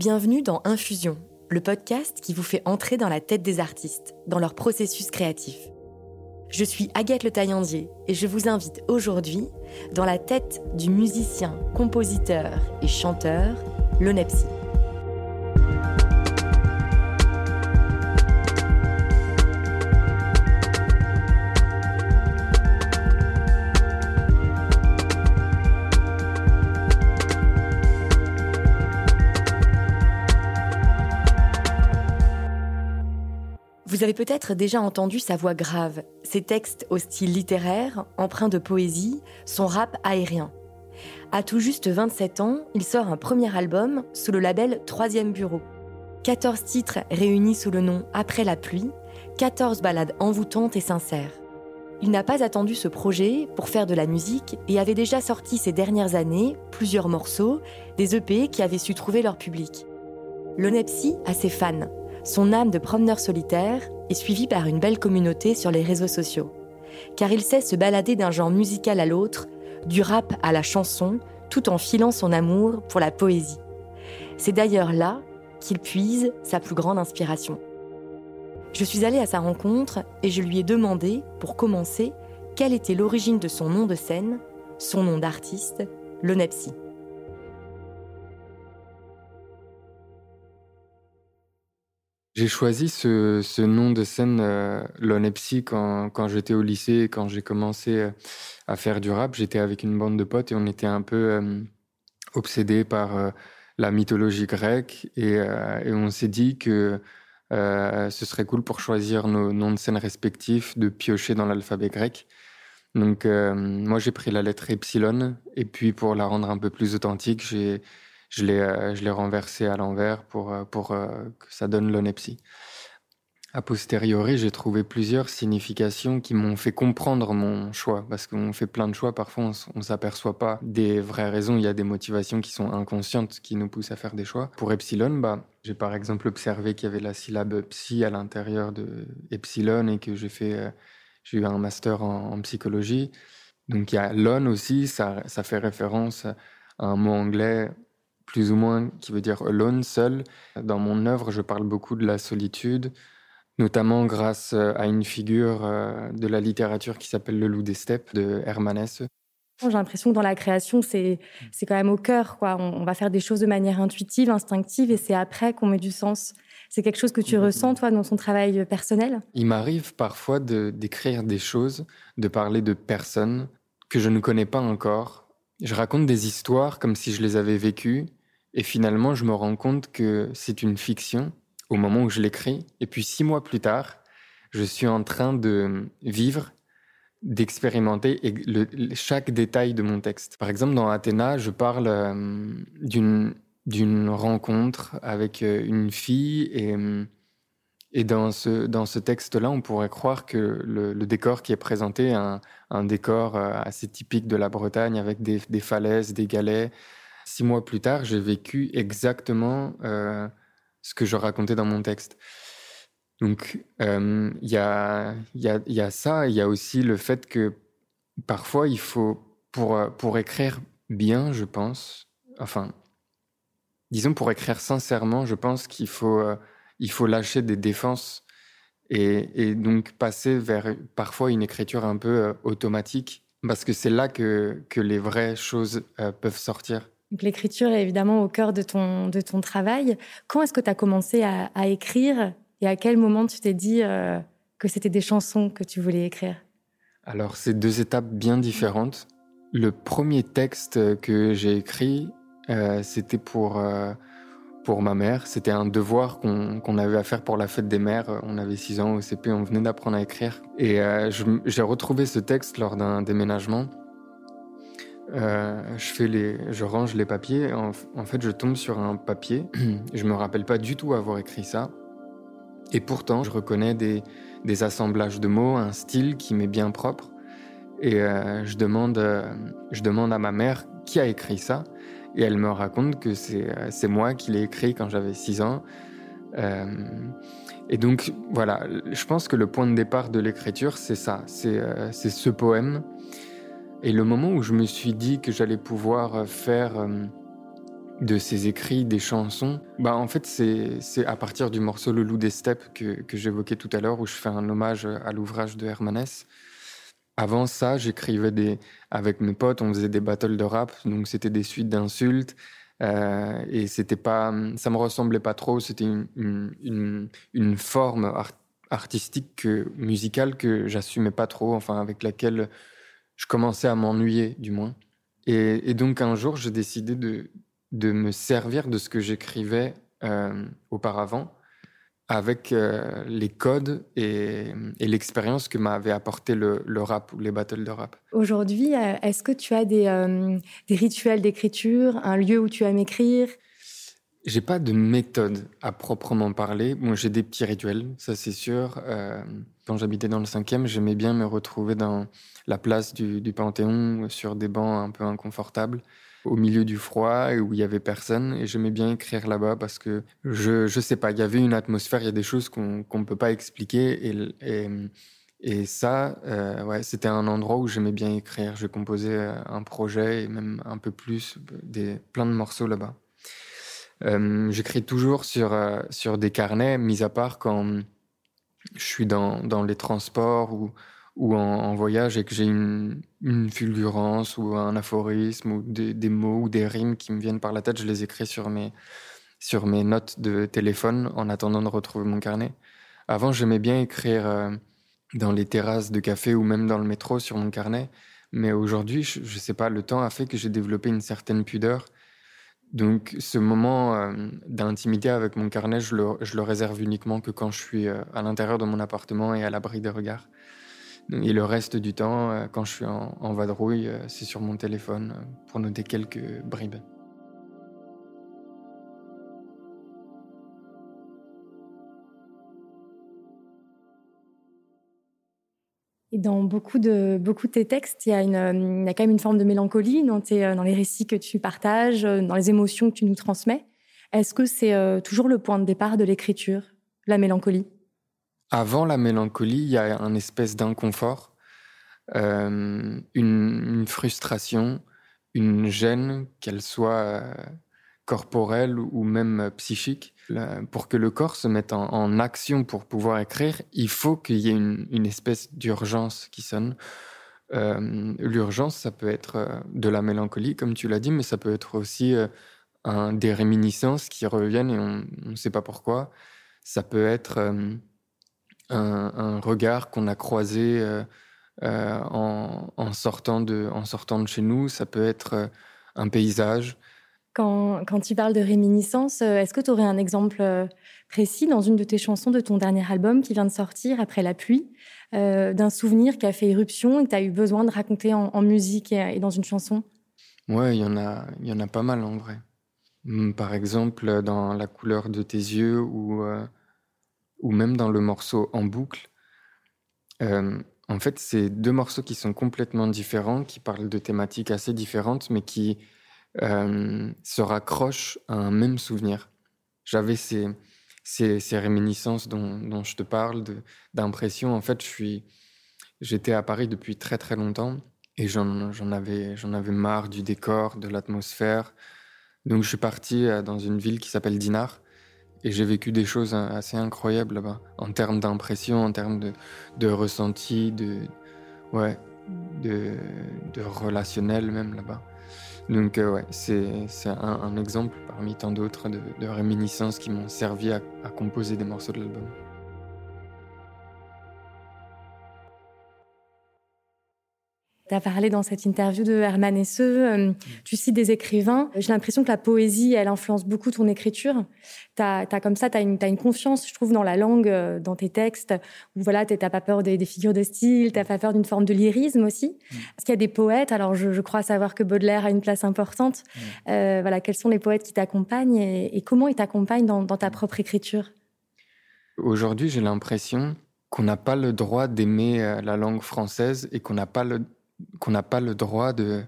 Bienvenue dans Infusion, le podcast qui vous fait entrer dans la tête des artistes, dans leur processus créatif. Je suis Agathe Le Taillandier et je vous invite aujourd'hui dans la tête du musicien, compositeur et chanteur Lonepsi. Vous avez peut-être déjà entendu sa voix grave, ses textes au style littéraire, empreints de poésie, son rap aérien. À tout juste 27 ans, il sort un premier album sous le label Troisième Bureau. 14 titres réunis sous le nom Après la pluie, 14 ballades envoûtantes et sincères. Il n'a pas attendu ce projet pour faire de la musique et avait déjà sorti ces dernières années plusieurs morceaux, des EP qui avaient su trouver leur public. L'Onepsi a ses fans, son âme de promeneur solitaire est suivie par une belle communauté sur les réseaux sociaux. Car il sait se balader d'un genre musical à l'autre, du rap à la chanson, tout en filant son amour pour la poésie. C'est d'ailleurs là qu'il puise sa plus grande inspiration. Je suis allée à sa rencontre et je lui ai demandé, pour commencer, quelle était l'origine de son nom de scène, son nom d'artiste, Lonepsi. J'ai choisi ce, nom de scène, euh, l'Onepsi, quand, quand j'étais au lycée, quand j'ai commencé euh, à faire du rap. J'étais avec une bande de potes et on était un peu euh, obsédés par la mythologie grecque. Et, et on s'est dit que ce serait cool pour choisir nos noms de scène respectifs, de piocher dans l'alphabet grec. Donc, moi, j'ai pris la lettre epsilon. Et puis, pour la rendre un peu plus authentique, j'ai je l'ai, euh, je renversé à l'envers pour, euh, pour euh, que ça donne l'onepsie. A posteriori, j'ai trouvé plusieurs significations qui m'ont fait comprendre mon choix, parce qu'on fait plein de choix, parfois on ne s'aperçoit pas des vraies raisons, il y a des motivations qui sont inconscientes qui nous poussent à faire des choix. Pour epsilon, bah, j'ai par exemple observé qu'il y avait la syllabe psy à l'intérieur de epsilon et que j'ai fait, j'ai eu un master en, en, psychologie. Donc il y a lon aussi, ça, ça fait référence à un mot anglais plus ou moins, qui veut dire alone, seul. Dans mon œuvre, je parle beaucoup de la solitude, notamment grâce euh, à une figure euh, de la littérature qui s'appelle Le loup des steppes de Hermann Hesse. J'ai l'impression que dans la création, c'est, c'est quand même au cœur. Quoi. On, va faire des choses de manière intuitive, instinctive, et c'est après qu'on met du sens. C'est quelque chose que tu ressens, toi, dans ton travail personnel? Il m'arrive parfois de, d'écrire des choses, de parler de personnes que je ne connais pas encore. Je raconte des histoires comme si je les avais vécues, et finalement, je me rends compte que c'est une fiction au moment où je l'écris. Et puis six mois plus tard, je suis en train de vivre, d'expérimenter chaque détail de mon texte. Par exemple, dans Athéna, je parle euh, d'une rencontre avec euh, une fille et, et dans ce, dans ce texte-là, on pourrait croire que le, décor qui est présenté est un, décor euh, assez typique de la Bretagne avec des falaises, des galets, Six mois plus tard, j'ai vécu exactement euh, ce que je racontais dans mon texte. Donc, euh, il y, a, ça, il y a aussi le fait que parfois, il faut, pour, pour écrire bien, je pense, enfin, disons pour écrire sincèrement, je pense qu'il faut, euh, faut lâcher des défenses et, et, donc passer vers parfois une écriture un peu automatique, parce que c'est là que, que les vraies choses peuvent sortir l'écriture est évidemment au cœur de ton, de ton travail. Quand est-ce que tu as commencé à, écrire et à quel moment tu t'es dit euh, que c'était des chansons que tu voulais écrire? Alors, c'est deux étapes bien différentes. Le premier texte que j'ai écrit, euh, c'était pour, euh, pour ma mère. C'était un devoir qu'on avait à faire pour la fête des mères. On avait 6 ans au CP, on venait d'apprendre à écrire. Et j'ai retrouvé ce texte lors d'un déménagement. Euh, je, range les papiers. En, fait, je tombe sur un papier. je me rappelle pas du tout avoir écrit ça. Et pourtant, je reconnais des, des assemblages de mots, un style qui m'est bien propre. Et euh, je, demande, euh, je demande à ma mère qui a écrit ça. Et elle me raconte que c'est moi qui l'ai écrit quand j'avais 6 ans. et donc, voilà, je pense que le point de départ de l'écriture, c'est ça. C'est ce poème et le moment où je me suis dit que j'allais pouvoir euh, faire euh, de ses écrits, des chansons. Bah, en fait, c'est à partir du morceau Le Loup des Steppes que, que j'évoquais tout à l'heure, où je fais un hommage à l'ouvrage de Hermanès. Avant ça, j'écrivais des avec mes potes, on faisait des battles de rap, donc c'était des suites d'insultes. Euh, et c'était pas, ça me ressemblait pas trop. C'était une, une, forme artistique, musicale que j'assumais pas trop, enfin avec laquelle je commençais à m'ennuyer, du moins. Et, donc un jour, j'ai décidé de, de me servir de ce que j'écrivais euh, auparavant avec euh, les codes et, l'expérience que m'avait apporté le, rap ou les battles de rap. Aujourd'hui, euh, est-ce que tu as des, des rituels d'écriture, un lieu où tu aimes écrire? J'ai pas de méthode à proprement parler. Moi, j'ai des petits rituels, ça c'est sûr. quand j'habitais dans le cinquième, j'aimais bien me retrouver dans la place du, Panthéon sur des bancs un peu inconfortables au milieu du froid où il y avait personne. Et j'aimais bien écrire là-bas parce que je, je sais pas, il y avait une atmosphère, il y a des choses qu'on ne peut pas expliquer. Et, et, ça, euh, ouais, c'était un endroit où j'aimais bien écrire. Je composais euh, un projet et même un peu plus, des, plein de morceaux là-bas. Euh, J'écris toujours sur, euh, sur des carnets, mis à part quand je suis dans, dans les transports ou ou en, voyage et que j'ai une, fulgurance ou un aphorisme ou des, mots ou des rimes qui me viennent par la tête, je les écris sur mes, sur mes notes de téléphone en attendant de retrouver mon carnet. Avant, j'aimais bien écrire euh, dans les terrasses de café ou même dans le métro sur mon carnet. Mais aujourd'hui, je ne sais pas, le temps a fait que j'ai développé une certaine pudeur. Donc ce moment euh, d'intimité avec mon carnet, je le, réserve uniquement que quand je suis euh, à l'intérieur de mon appartement et à l'abri des regards. Et le reste du temps, euh, quand je suis en, vadrouille, c'est sur mon téléphone pour noter quelques bribes. Et dans beaucoup de, beaucoup de tes textes, il y, a une, il y a quand même une forme de mélancolie dans, tes, dans les récits que tu partages, dans les émotions que tu nous transmets. Est-ce que c'est toujours le point de départ de l'écriture, la mélancolie? Avant la mélancolie, il y a un espèce d'inconfort, euh, une, frustration, une gêne, qu'elle soit euh, corporelle ou même psychique. pour que le corps se mette en, action pour pouvoir écrire, il faut qu'il y ait une, espèce d'urgence qui sonne. Euh, l'urgence, ça peut être de la mélancolie, comme tu l'as dit, mais ça peut être aussi un, des réminiscences qui reviennent et on ne sait pas pourquoi. Ça peut être un, regard qu'on a croisé euh, euh, en, sortant de, en sortant de chez nous. Ça peut être euh, un paysage. Quand, tu parles de réminiscence, est-ce que tu aurais un exemple précis dans une de tes chansons de ton dernier album qui vient de sortir après la pluie, d'un souvenir qui a fait éruption et que tu as eu besoin de raconter en, musique et, dans une chanson? Ouais, il y, en a, y en a pas mal en vrai. Hum, par exemple, dans La couleur de tes yeux ou ou même dans le morceau En boucle. Euh, en fait, c'est deux morceaux qui sont complètement différents, qui parlent de thématiques assez différentes, mais qui euh, se raccrochent à un même souvenir. J'avais ces, ces, ces, réminiscences dont, dont, je te parle, d'impression. En fait, j'étais à Paris depuis très très longtemps et j'en avais, avais marre du décor, de l'atmosphère. Donc, je suis parti euh, dans une ville qui s'appelle Dinard et j'ai vécu des choses assez incroyables là-bas, en termes d'impression, en termes de, de ressenti, de, ouais, de, de relationnel même là-bas. Donc euh, ouais, c'est un, exemple parmi tant d'autres de, réminiscences qui m'ont servi à composer des morceaux de l'album. Tu as parlé dans cette interview de Herman Hesse, euh, mm. tu cites des écrivains. J'ai l'impression que la poésie, elle influence beaucoup ton écriture. Tu as, comme ça, tu as, une confiance, je trouve, dans la langue, euh, dans tes textes, où voilà, tu n'as pas peur des, figures de style, tu pas peur d'une forme de lyrisme aussi. Mm. Parce qu'il y a des poètes, alors je, crois savoir que Baudelaire a une place importante. Mm. Euh, voilà, quels sont les poètes qui t'accompagnent et, comment ils t'accompagnent dans, dans ta propre écriture? Aujourd'hui, j'ai l'impression qu'on n'a pas le droit d'aimer la langue française et qu'on n'a pas le qu'on n'a pas le droit de,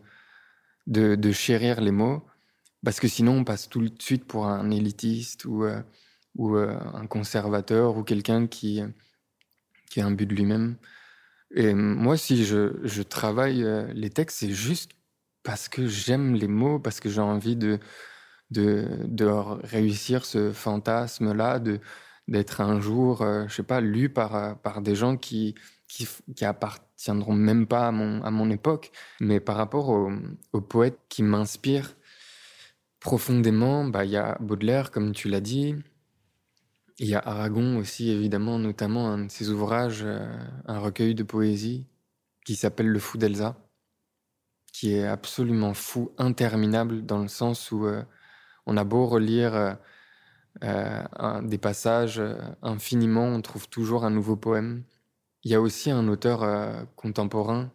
de, chérir les mots, parce que sinon on passe tout de suite pour un élitiste ou, euh, ou euh, un conservateur ou quelqu'un qui, qui a un but de lui-même. Et moi, si je, je travaille euh, les textes, c'est juste parce que j'aime les mots, parce que j'ai envie de, de, de réussir ce fantasme-là, d'être un jour, euh, je sais pas, lu par, par des gens qui, qui, appartiendront même pas à mon, à mon époque. Mais par rapport aux poètes qui m'inspirent profondément, bah, il y a Baudelaire, comme tu l'as dit. Il y a Aragon aussi, évidemment, notamment un de ses ouvrages, euh, un recueil de poésie qui s'appelle Le Fou d'Elsa, qui est absolument fou, interminable, dans le sens où euh, on a beau relire euh, des passages infiniment, on trouve toujours un nouveau poème. Il y a aussi un auteur contemporain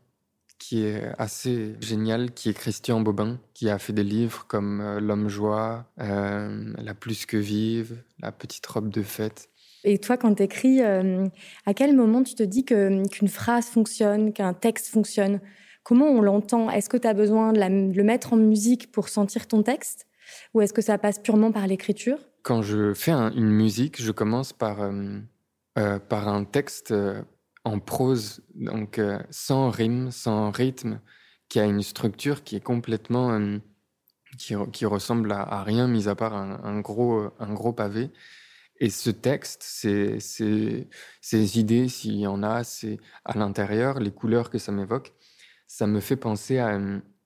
qui est assez génial, qui est Christian Bobin, qui a fait des livres comme L'homme joie, La plus que vive, La petite robe de fête. Et toi, quand tu écris, euh, à quel moment tu te dis qu'une phrase fonctionne, qu'un texte fonctionne? Comment on l'entend? Est-ce que tu as besoin de, le mettre en musique pour sentir ton texte? Ou est-ce que ça passe purement par l'écriture? Quand je fais une musique, je commence par, euh, euh, par un texte en prose, donc sans rime, sans rythme, qui a une structure qui est complètement... Qui, qui, ressemble à, rien, mis à part un, gros, un gros pavé. Et ce texte, ces, ces, idées, s'il y en a, c'est à l'intérieur, les couleurs que ça m'évoque, ça me fait penser à,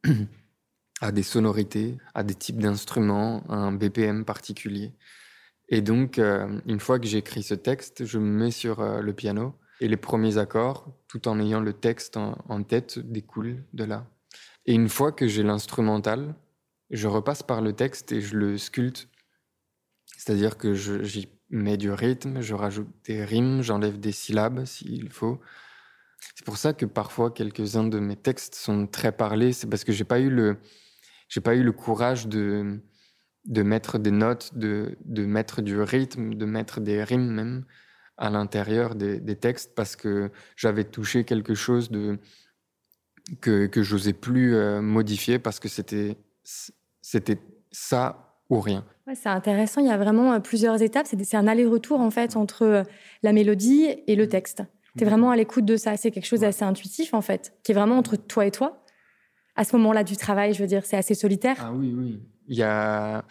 à des sonorités, à des types d'instruments, à un BPM particulier. Et donc, euh, une fois que j'écris ce texte, je me mets sur euh, le piano et les premiers accords, tout en ayant le texte en, tête, découlent de là. Et une fois que j'ai l'instrumental, je repasse par le texte et je le sculpte. C'est-à-dire que j'y mets du rythme, je rajoute des rimes, j'enlève des syllabes s'il faut. C'est pour ça que parfois quelques-uns de mes textes sont très parlés, c'est parce que j'ai pas eu le j'ai pas eu le courage de de mettre des notes, de, de mettre du rythme, de mettre des rimes même à l'intérieur des, des, textes parce que j'avais touché quelque chose de que que j'osais plus euh, modifier parce que c'était c'était ça ou rien c'est intéressant. Il y a vraiment euh, plusieurs étapes. C'est un aller-retour en fait entre euh, la mélodie et le texte. Tu es vraiment à l'écoute de ça. C'est quelque chose d'assez intuitif en fait, qui est vraiment entre toi et toi. À ce moment-là du travail, je veux dire, c'est assez solitaire. Ah oui, oui. Il y a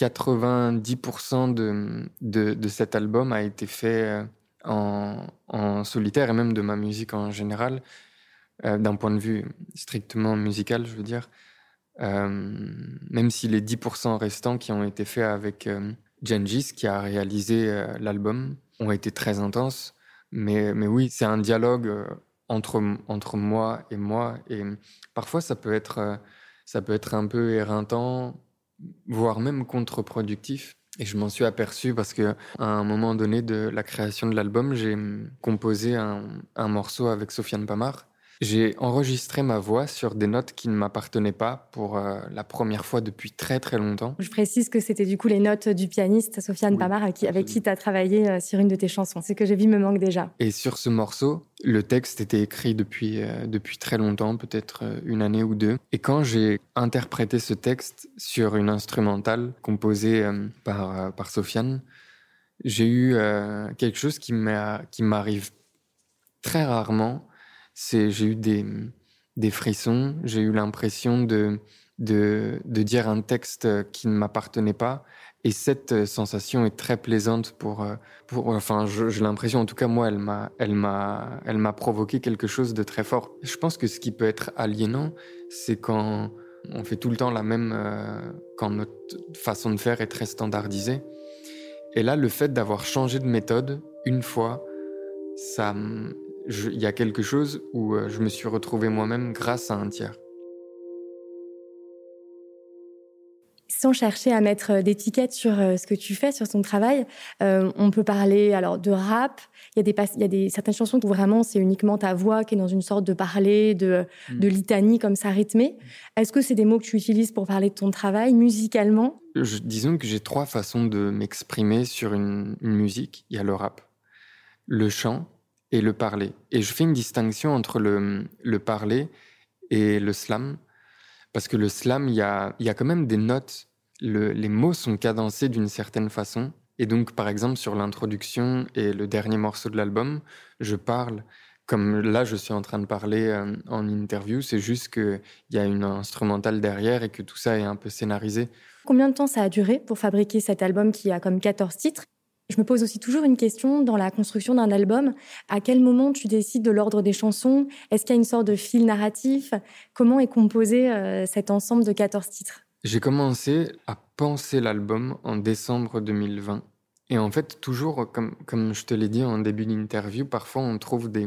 90% de, de, de, cet album a été fait euh, en, en, solitaire et même de ma musique en général, d'un point de vue strictement musical, je veux dire. Euh, même si les 10% restants qui ont été faits avec euh, qui a réalisé euh, l'album, ont été très intenses. Mais, mais oui, c'est un dialogue entre, entre moi et moi. Et parfois, ça peut être, ça peut être un peu éreintant, voire même contre-productif. Et je m'en suis aperçu parce que à un moment donné de la création de l'album, j'ai composé un, un morceau avec Sofiane Pamar j'ai enregistré ma voix sur des notes qui ne m'appartenaient pas pour euh, la première fois depuis très très longtemps. Je précise que c'était du coup les notes du pianiste Sofiane Pamar avec qui, tu as travaillé euh, sur une de tes chansons. C'est que j'ai vu me manque déjà. Et sur ce morceau, le texte était écrit depuis, euh, depuis très longtemps, peut-être une année ou deux. Et quand j'ai interprété ce texte sur une instrumentale composée par, par Sofiane, j'ai eu quelque chose qui m'arrive très rarement j'ai eu des, frissons, j'ai eu l'impression de, dire un texte qui ne m'appartenait pas. Et cette sensation est très plaisante pour, pour enfin, j'ai l'impression, en tout cas, moi, elle m'a, elle m'a, elle m'a provoqué quelque chose de très fort. Je pense que ce qui peut être aliénant, c'est quand on fait tout le temps la même, euh, quand notre façon de faire est très standardisée. Et là, le fait d'avoir changé de méthode une fois, ça, il y a quelque chose où euh, je me suis retrouvé moi-même grâce à un tiers. Sans chercher à mettre euh, d'étiquette sur euh, ce que tu fais, sur ton travail, on peut parler alors de rap. Il y a des, il y a des certaines chansons où vraiment c'est uniquement ta voix qui est dans une sorte de parler, de, mm. de litanie comme ça rythmée. Est-ce que c'est des mots que tu utilises pour parler de ton travail musicalement? Disons que j'ai trois façons de m'exprimer sur une musique. Il y a le rap, le chant et le parler. Et je fais une distinction entre le, le parler et le slam, parce que le slam, il y a, y a quand même des notes, le, les mots sont cadencés d'une certaine façon. Et donc, par exemple, sur l'introduction et le dernier morceau de l'album, je parle comme là, je suis en train de parler euh, en interview, c'est juste qu'il y a une instrumentale derrière et que tout ça est un peu scénarisé Combien de temps ça a duré pour fabriquer cet album qui a comme 14 titres? Je me pose aussi toujours une question dans la construction d'un album. À quel moment tu décides de l'ordre des chansons? Est-ce qu'il y a une sorte de fil narratif? Comment est composé euh, cet ensemble de 14 titres? J'ai commencé à penser l'album en décembre 2020. Et en fait, toujours, comme, comme je te l'ai dit en début d'interview, parfois on trouve des,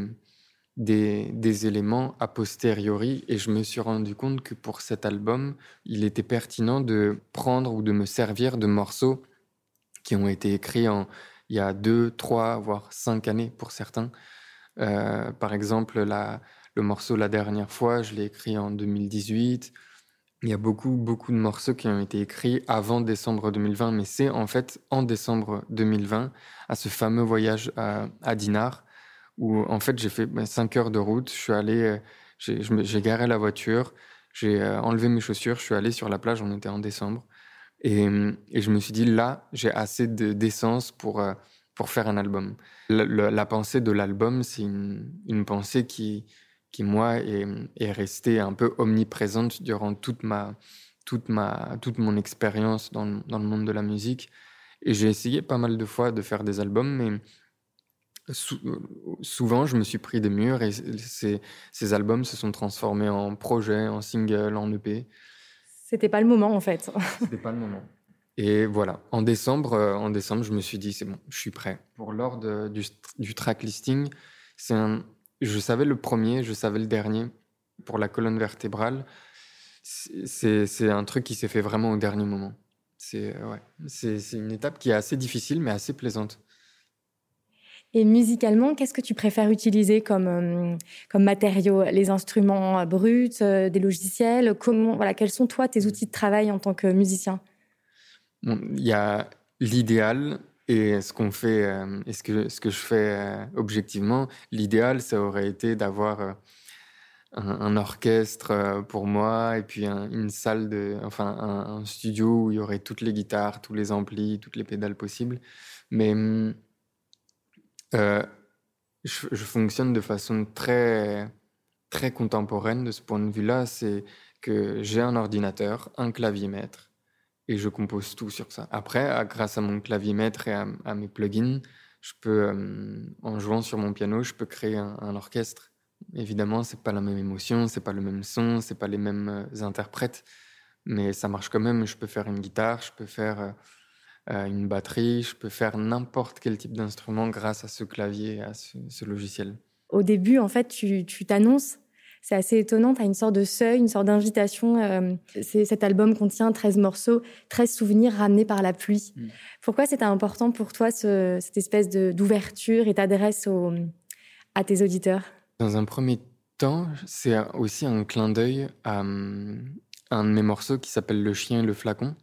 des, des, éléments a posteriori et je me suis rendu compte que pour cet album, il était pertinent de prendre ou de me servir de morceaux qui ont été écrits il y a deux, trois, voire cinq années pour certains. Euh, par exemple, le morceau La dernière fois, je l'ai écrit en 2018. Il y a beaucoup, beaucoup de morceaux qui ont été écrits avant décembre 2020, mais c'est en fait en décembre 2020, à ce fameux voyage à, à Dinard, où en fait j'ai fait ben, cinq heures de route. Je suis allé, euh, j'ai garé la voiture, j'ai euh, enlevé mes chaussures, je suis allé sur la plage. On était en décembre et, je me suis dit là, j'ai assez d'essence pour euh, pour faire un album. La, pensée de l'album, c'est une, pensée qui qui moi est, est restée un peu omniprésente durant toute ma toute ma toute mon expérience dans, dans le monde de la musique. Et j'ai essayé pas mal de fois de faire des albums, mais souvent, je me suis pris des murs et ces, ces, albums se sont transformés en projets, en singles, en EP. C'était pas le moment en fait. C'était pas le moment. Et voilà, en décembre, euh, en décembre, je me suis dit c'est bon, je suis prêt. Pour l'ordre du, du track listing, c'est un, je savais le premier, je savais le dernier. Pour la colonne vertébrale, c'est un truc qui s'est fait vraiment au dernier moment. C'est ouais, c'est une étape qui est assez difficile mais assez plaisante. Et musicalement, qu'est-ce que tu préfères utiliser comme, euh, comme matériaux Les instruments bruts, euh, des logiciels? Comment, voilà, Quels sont, toi, tes outils de travail en tant que musicien? Il y a l'idéal et ce qu'on fait, euh, et ce que, ce que je fais euh, objectivement. L'idéal, ça aurait été d'avoir euh, un, orchestre euh, pour moi et puis un, une salle, de, enfin un, un, studio où il y aurait toutes les guitares, tous les amplis, toutes les pédales possibles. Mais hum, euh, je, fonctionne de façon très, très contemporaine de ce point de vue-là. C'est que j'ai un ordinateur, un clavier maître, et je compose tout sur ça. Après, grâce à mon clavier maître et à, mes plugins, je peux, euh, en jouant sur mon piano, je peux créer un, un orchestre. Évidemment, c'est pas la même émotion, c'est pas le même son, c'est pas les mêmes euh, interprètes, mais ça marche quand même. Je peux faire une guitare, je peux faire une batterie, je peux faire n'importe quel type d'instrument grâce à ce clavier, à ce, ce, logiciel. Au début, en fait, tu t'annonces. C'est assez étonnant, tu as une sorte de seuil, une sorte d'invitation. Euh, cet album contient 13 morceaux, 13 souvenirs ramenés par la pluie. Mmh. Pourquoi c'était important pour toi ce, cette espèce d'ouverture et t'adresse à tes auditeurs? Dans un premier temps, c'est aussi un clin d'œil à, à un de mes morceaux qui s'appelle Le chien et le flacon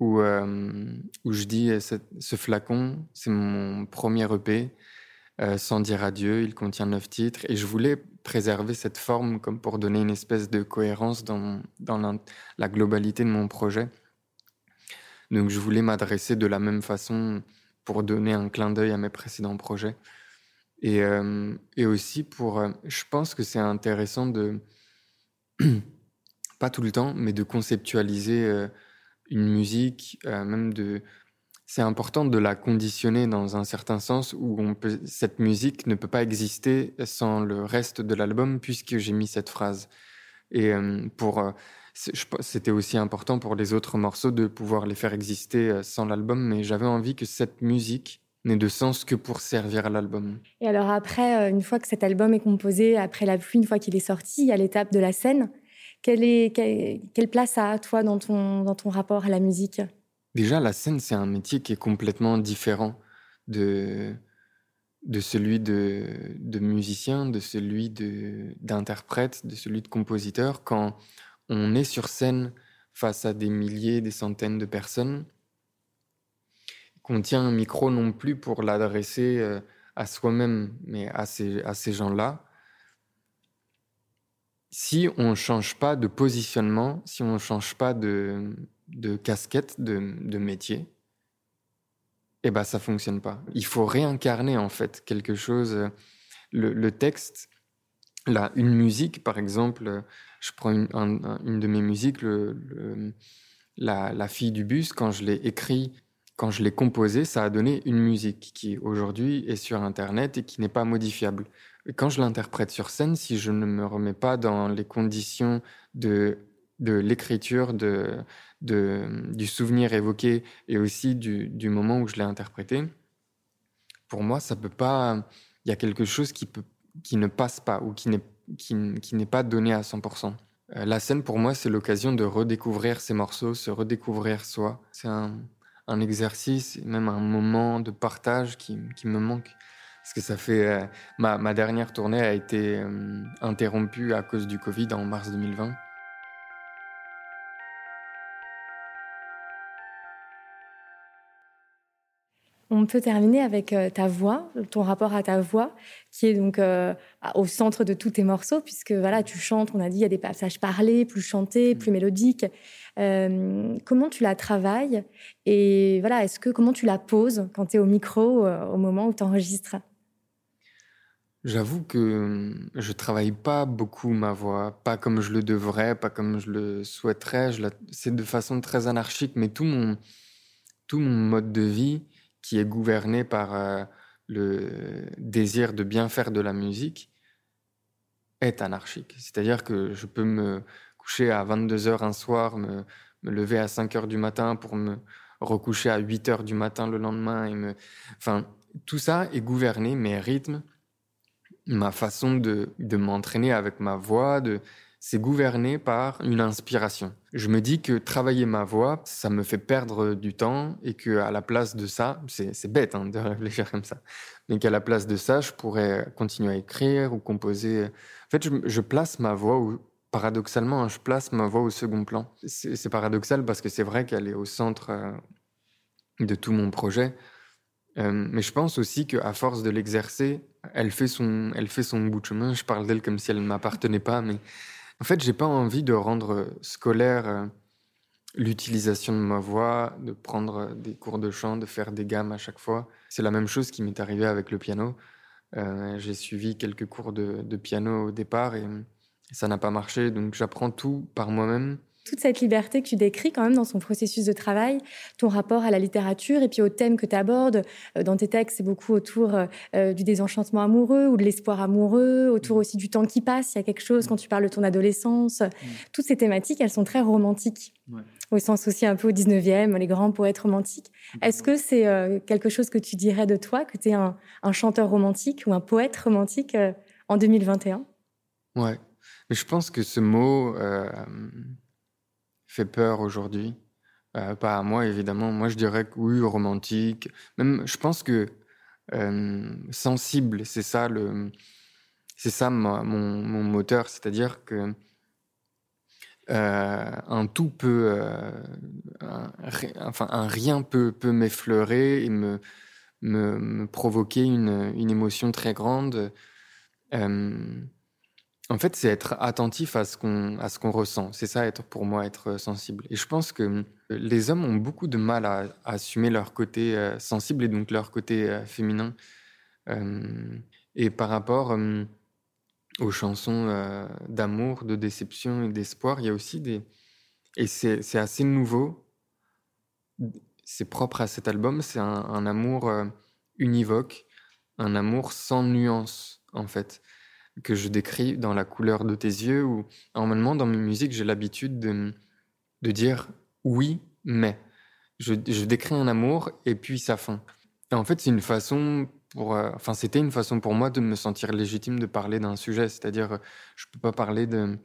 où, euh, où je dis ce flacon, c'est mon premier EP, euh, sans dire adieu, il contient neuf titres, et je voulais préserver cette forme comme pour donner une espèce de cohérence dans, la, globalité de mon projet. Donc je voulais m'adresser de la même façon pour donner un clin d'œil à mes précédents projets. Et, euh, aussi pour... Euh, je pense que c'est intéressant de... pas tout le temps, mais de conceptualiser... Une musique, euh, même de... C'est important de la conditionner dans un certain sens où cette musique ne peut pas exister sans le reste de l'album puisque j'ai mis cette phrase. Et euh, pour, euh, c'était aussi important pour les autres morceaux de pouvoir les faire exister sans l'album, mais j'avais envie que cette musique n'ait de sens que pour servir à l'album. Et alors après, une fois que cet album est composé, après la pluie, une fois qu'il est sorti, il y a l'étape de la scène. Quelle, place a toi dans ton, dans ton rapport à la musique? Déjà, la scène, c'est un métier qui est complètement différent de, de celui de, de musicien, de celui d'interprète, de, de celui de compositeur. Quand on est sur scène face à des milliers, des centaines de personnes, qu'on tient un micro non plus pour l'adresser euh, à soi-même, mais à ces, à ces gens-là, si on ne change pas de positionnement, si on ne change pas de, de casquette, de, de métier, eh ben ça fonctionne pas. Il faut réincarner en fait quelque chose. Le, texte, là, une musique par exemple, je prends une, un, une de mes musiques, le, la, fille du bus, quand je l'ai écrit, quand je l'ai composé, ça a donné une musique qui aujourd'hui est sur Internet et qui n'est pas modifiable. Quand je l'interprète sur scène, si je ne me remets pas dans les conditions de, de l'écriture, de, de, du souvenir évoqué et aussi du, du moment où je l'ai interprété, pour moi, ça peut pas. Il y a quelque chose qui, peut, qui ne passe pas ou qui n'est qui, qui n'est pas donné à 100%. Euh, la scène, pour moi, c'est l'occasion de redécouvrir ces morceaux, se redécouvrir soi. C'est un, un, exercice, même un moment de partage qui, qui me manque. Parce que ça fait. Euh, ma, ma, dernière tournée a été euh, interrompue à cause du Covid en mars 2020. On peut terminer avec euh, ta voix, ton rapport à ta voix, qui est donc euh, au centre de tous tes morceaux, puisque voilà, tu chantes, on a dit, il y a des passages parlés, plus chantés, plus mm. mélodiques. Euh, comment tu la travailles Et voilà, est-ce que comment tu la poses quand tu es au micro au moment où tu enregistres J'avoue que je travaille pas beaucoup ma voix, pas comme je le devrais, pas comme je le souhaiterais. C'est de façon très anarchique, mais tout mon, tout mon mode de vie, qui est gouverné par euh, le désir de bien faire de la musique est anarchique. C'est-à-dire que je peux me coucher à 22 heures un soir, me, lever à 5 heures du matin pour me recoucher à 8 heures du matin le lendemain. Et. Enfin, tout ça est gouverné, mes rythmes, ma façon de, de m'entraîner avec ma voix, de, c'est gouverné par une inspiration. Je me dis que travailler ma voix, ça me fait perdre du temps et que à la place de ça, c'est bête hein, de réfléchir comme ça, mais qu'à la place de ça, je pourrais continuer à écrire ou composer. En fait, je, place ma voix, ou, paradoxalement, hein, je place ma voix au second plan. C'est paradoxal parce que c'est vrai qu'elle est au centre euh, de tout mon projet. Euh, mais je pense aussi qu'à force de l'exercer, elle fait son, elle fait son bout de chemin. Je parle d'elle comme si elle ne m'appartenait pas, mais en fait, j'ai pas envie de rendre scolaire euh, l'utilisation de ma voix, de prendre des cours de chant, de faire des gammes à chaque fois. C'est la même chose qui m'est arrivé avec le piano. Euh, j'ai suivi quelques cours de, piano au départ et ça n'a pas marché, donc j'apprends tout par moi-même toute cette liberté que tu décris quand même dans son processus de travail, ton rapport à la littérature et puis aux thèmes que tu abordes euh, dans tes textes, c'est beaucoup autour euh, euh, du désenchantement amoureux ou de l'espoir amoureux, autour aussi du temps qui passe. Il y a quelque chose quand tu parles de ton adolescence. Toutes ces thématiques, elles sont très romantiques. Au sens aussi un peu au 19e, les grands poètes romantiques. Est-ce que c'est quelque chose que tu dirais de toi, que tu es un, un, chanteur romantique ou un poète romantique en 2021 Ouais. Mais je pense que ce mot, fait peur aujourd'hui? Euh, pas à moi, évidemment. Moi, je dirais que oui, romantique. Même, je pense que euh, sensible, c'est ça le, c'est ça mon, mon, moteur. C'est-à-dire que euh, un tout peut, un, enfin un rien peut, peut m'effleurer et me, me, me, provoquer une, une émotion très grande. En fait, c'est être attentif à ce qu'on à ce qu'on ressent. C'est ça être pour moi être sensible. Et je pense que euh, les hommes ont beaucoup de mal à, assumer leur côté euh, sensible et donc leur côté euh, féminin. et par rapport aux chansons d'amour, de déception et d'espoir, il y a aussi des et c'est assez nouveau. C'est propre à cet album. C'est un, un, amour univoque, un amour sans nuance en fait que je décris dans la couleur de tes yeux ou normalement dans mes musiques j'ai l'habitude de, de, dire oui mais. Je, je, décris un amour et puis sa fin et en fait c'est une façon pour euh, enfin c'était une façon pour moi de me sentir légitime de parler d'un sujet. C'est-à-dire je peux pas parler de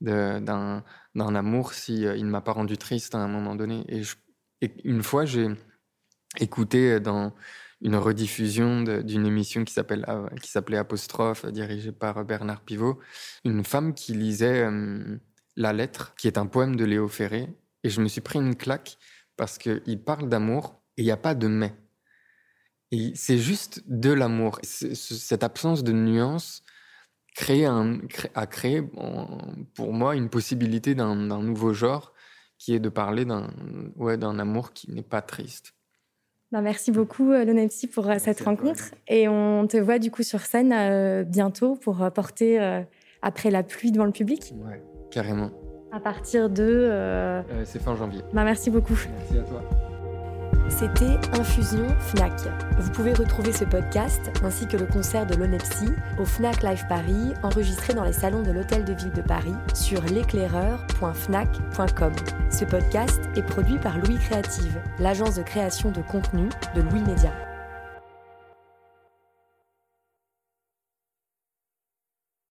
d'un amour si euh, il ne m'a pas rendu triste à un moment donné. Et, et une fois j'ai écouté dans une rediffusion d'une émission qui s'appelle euh, qui s'appelait Apostrophe, dirigée par Bernard Pivot, une femme qui lisait euh, La lettre, qui est un poème de Léo Ferré, et je me suis pris une claque parce qu'il parle d'amour et il n'y a pas de mais. Et c'est juste de l'amour. Cette absence de nuance a créé pour moi une possibilité d'un nouveau genre qui est de parler d'un ouais, amour qui n'est pas triste. Bah, merci beaucoup, euh, Lonepsi, pour euh, cette rencontre. Et on te voit du coup sur scène euh, bientôt pour porter Après la pluie devant le public. Ouais, carrément. À partir de... C'est fin janvier. Bah, merci beaucoup. Merci à toi. C'était Infusion Fnac. Vous pouvez retrouver ce podcast ainsi que le concert de l'Onepsi au Fnac Live Paris, enregistré dans les salons de l'Hôtel de Ville de Paris sur l'éclaireur.fnac.com. Ce podcast est produit par Louis Créative, l'agence de création de contenu de Louis Média.